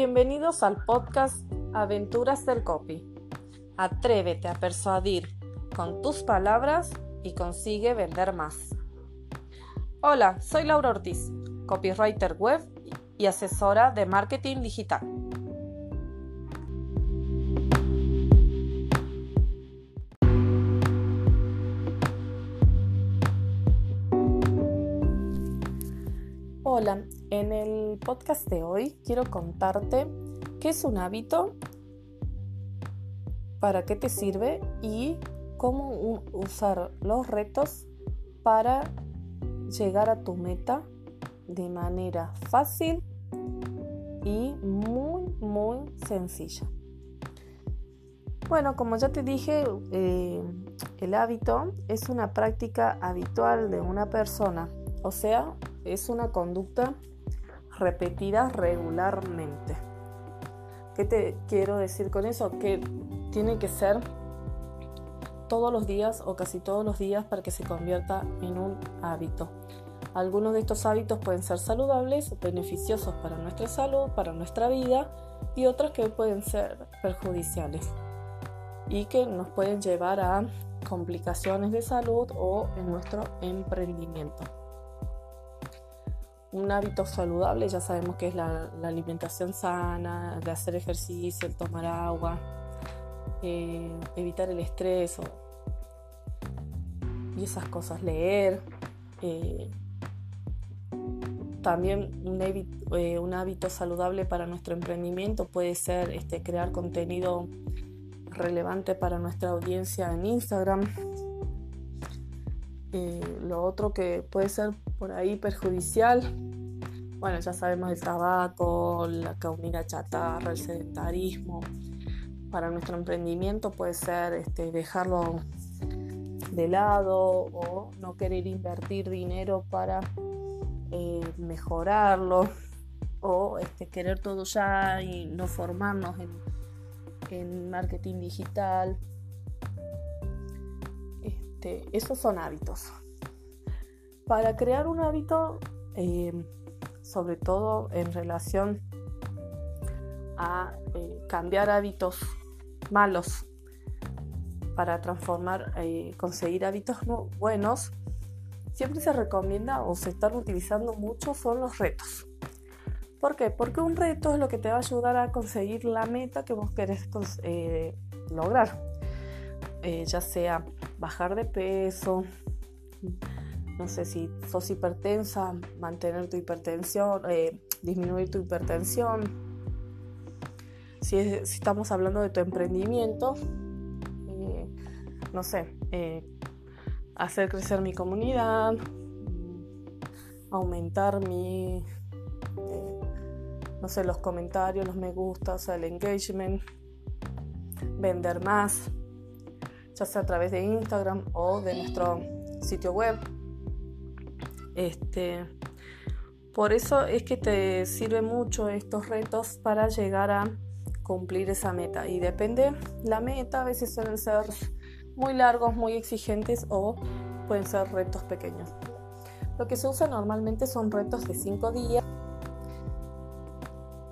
Bienvenidos al podcast Aventuras del Copy. Atrévete a persuadir con tus palabras y consigue vender más. Hola, soy Laura Ortiz, copywriter web y asesora de marketing digital. Hola, en el podcast de hoy quiero contarte qué es un hábito, para qué te sirve y cómo usar los retos para llegar a tu meta de manera fácil y muy muy sencilla. Bueno, como ya te dije, eh, el hábito es una práctica habitual de una persona, o sea, es una conducta repetida regularmente. ¿Qué te quiero decir con eso? Que tiene que ser todos los días o casi todos los días para que se convierta en un hábito. Algunos de estos hábitos pueden ser saludables, beneficiosos para nuestra salud, para nuestra vida y otros que pueden ser perjudiciales y que nos pueden llevar a complicaciones de salud o en nuestro emprendimiento un hábito saludable, ya sabemos que es la, alimentación sana, hacer ejercicio, tomar agua, eh, evitar el estrés y esas cosas, leer. Eh, también eh, un, hábito saludable para nuestro emprendimiento puede ser este, crear contenido relevante para nuestra audiencia en Instagram. Lo otro que puede ser por ahí perjudicial. Bueno, ya sabemos el tabaco, la comida chatarra, el sedentarismo. Para nuestro emprendimiento puede ser este, dejarlo de lado o no querer invertir dinero para eh, mejorarlo o este, querer todo ya y no formarnos en marketing digital. Este, esos son hábitos. Para crear un hábito, eh, sobre todo en relación a eh, cambiar hábitos malos para transformar, eh, conseguir hábitos buenos, siempre se recomienda o se están utilizando mucho son los retos. ¿Por qué? Porque un reto es lo que te va a ayudar a conseguir la meta que vos querés lograr. Ya sea bajar de peso, no sé si sos hipertensa, mantener tu hipertensión, eh, disminuir tu hipertensión. Si, estamos hablando de tu emprendimiento, eh, no sé, eh, hacer crecer mi comunidad, aumentar mi, no sé, los comentarios, los me gustas, el engagement, vender más, ya sea a través de Instagram o de nuestro sitio web. Este, por eso es que te sirven mucho estos retos para llegar a cumplir esa meta. Y depende la meta, a veces suelen ser muy largos, muy exigentes o pueden ser retos pequeños. Lo que se usa normalmente son retos de 5 días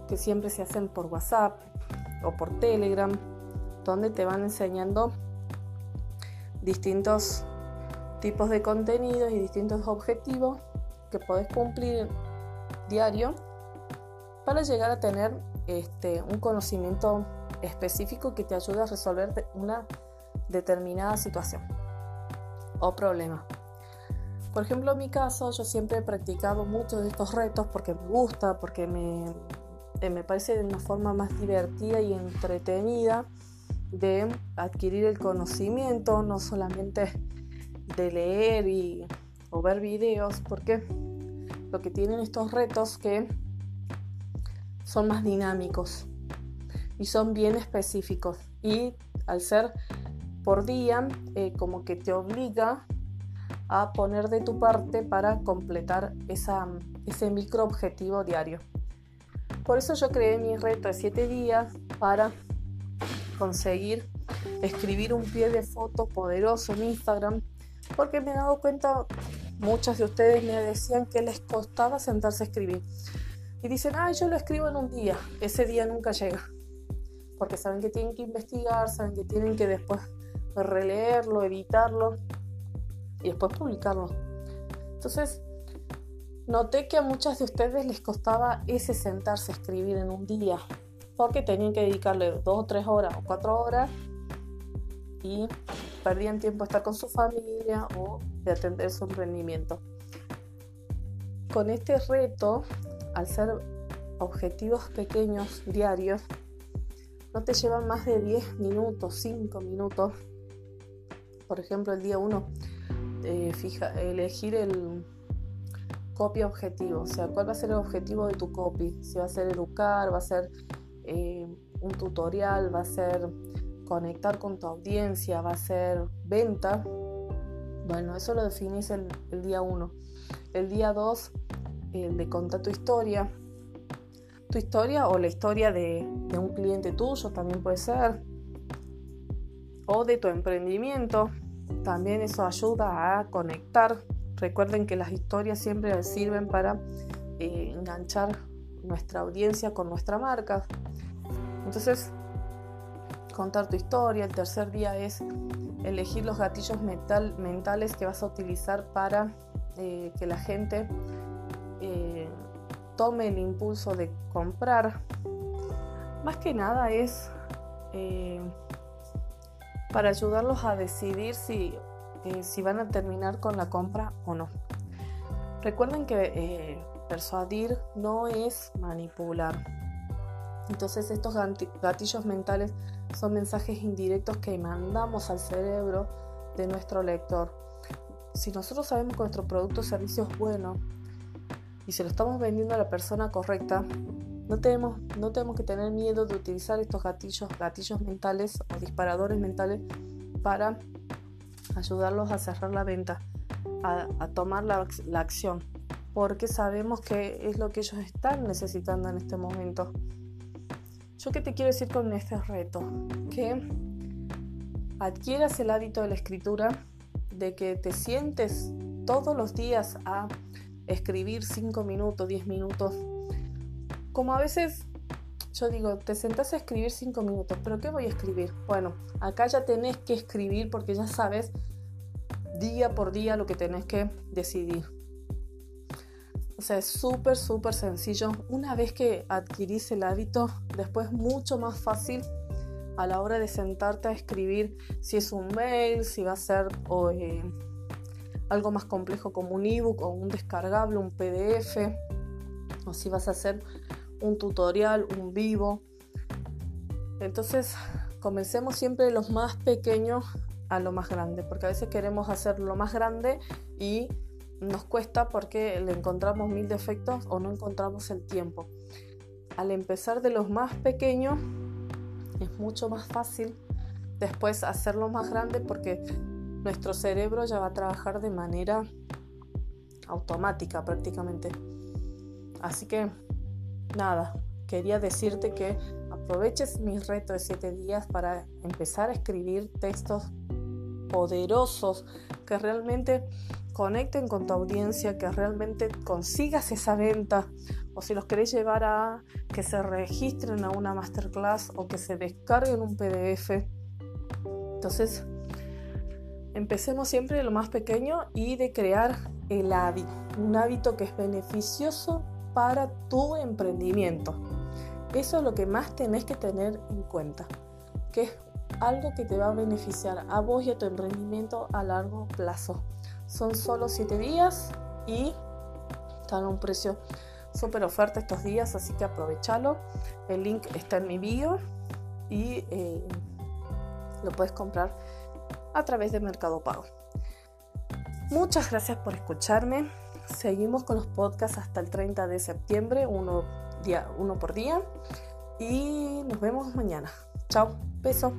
que siempre se hacen por WhatsApp o por Telegram, donde te van enseñando distintos tipos de contenidos y distintos objetivos que podés cumplir diario para llegar a tener este, un conocimiento específico que te ayude a resolver una determinada situación o problema. Por ejemplo, en mi caso, yo siempre he practicado muchos de estos retos porque me gusta, porque me, eh, me parece de una forma más divertida y entretenida de adquirir el conocimiento, no solamente de leer y, o ver videos, porque lo que tienen estos retos que son más dinámicos y son bien específicos y al ser por día eh, como que te obliga a poner de tu parte para completar esa, ese micro objetivo diario. Por eso yo creé mi reto de 7 días para conseguir escribir un pie de foto poderoso en Instagram porque me he dado cuenta, muchas de ustedes me decían que les costaba sentarse a escribir. y dicen, ah, yo lo escribo en un día, ese día nunca llega, porque saben que tienen que investigar, saben que tienen que después releerlo, editarlo y después publicarlo. Entonces, noté que a muchas de ustedes les costaba ese sentarse a escribir en un día, porque tenían que dedicarle dos o tres horas o cuatro horas y perdían tiempo a estar con su familia o de atender su emprendimiento. Con este reto, al ser objetivos pequeños diarios, no te llevan más de 10 minutos, 5 minutos. Por ejemplo, el día 1, eh, fija, elegir el copy objetivo, o sea, cuál va a ser el objetivo de tu copy. Si va a ser educar, va a ser eh, un tutorial, va a ser conectar con tu audiencia, va a ser venta. Bueno, eso lo definís el, día 1. El día 2, el de contar tu historia. Tu historia o la historia de, de un cliente tuyo también puede ser. O de tu emprendimiento. También eso ayuda a conectar. Recuerden que las historias siempre sirven para eh, enganchar nuestra audiencia con nuestra marca. Entonces, contar tu historia. El tercer día es elegir los gatillos mentales que vas a utilizar para eh, que la gente eh, tome el impulso de comprar. Más que nada es eh, para ayudarlos a decidir si, si van a terminar con la compra o no. Recuerden que persuadir no es manipular. Entonces estos gatillos mentales son mensajes indirectos que mandamos al cerebro de nuestro lector. Si nosotros sabemos que nuestro producto o servicio es bueno y se lo estamos vendiendo a la persona correcta, no tenemos, no tenemos que tener miedo de utilizar estos gatillos, gatillos mentales o disparadores mentales para ayudarlos a cerrar la venta, a, tomar la, la acción, porque sabemos que es lo que ellos están necesitando en este momento. ¿Yo qué te quiero decir con este reto? Que adquieras el hábito de la escritura, de que te sientes todos los días a escribir 5 minutos, 10 minutos. Como a veces yo digo, te sentás a escribir 5 minutos, pero ¿qué voy a escribir? Bueno, acá ya tenés que escribir porque ya sabes día por día lo que tenés que decidir. O sea, es súper, súper sencillo. Una vez que adquirís el hábito, después mucho más fácil a la hora de sentarte a escribir si es un mail, si va a ser eh, algo más complejo como un ebook o un descargable, un PDF, o si vas a hacer un tutorial, un vivo. Entonces, comencemos siempre de los más pequeños a lo más grande, porque a veces queremos hacer lo más grande y nos cuesta porque le encontramos mil defectos o no encontramos el tiempo. Al empezar de los más pequeños es mucho más fácil después hacerlo más grande porque nuestro cerebro ya va a trabajar de manera automática prácticamente. Así que nada, quería decirte que aproveches mi reto de 7 días para empezar a escribir textos poderosos que realmente conecten con tu audiencia, que realmente consigas esa venta o si los querés llevar a que se registren a una masterclass o que se descarguen un PDF. Entonces, empecemos siempre de lo más pequeño y de crear el hábito, un hábito que es beneficioso para tu emprendimiento. Eso es lo que más tenés que tener en cuenta, que es algo que te va a beneficiar a vos y a tu emprendimiento a largo plazo. Son solo 7 días y están a un precio súper oferta estos días, así que aprovechalo. El link está en mi bio y eh, lo puedes comprar a través de Mercado Pago. Muchas gracias por escucharme. Seguimos con los podcasts hasta el 30 de septiembre, uno, día, uno por día. Y nos vemos mañana. Chao, beso.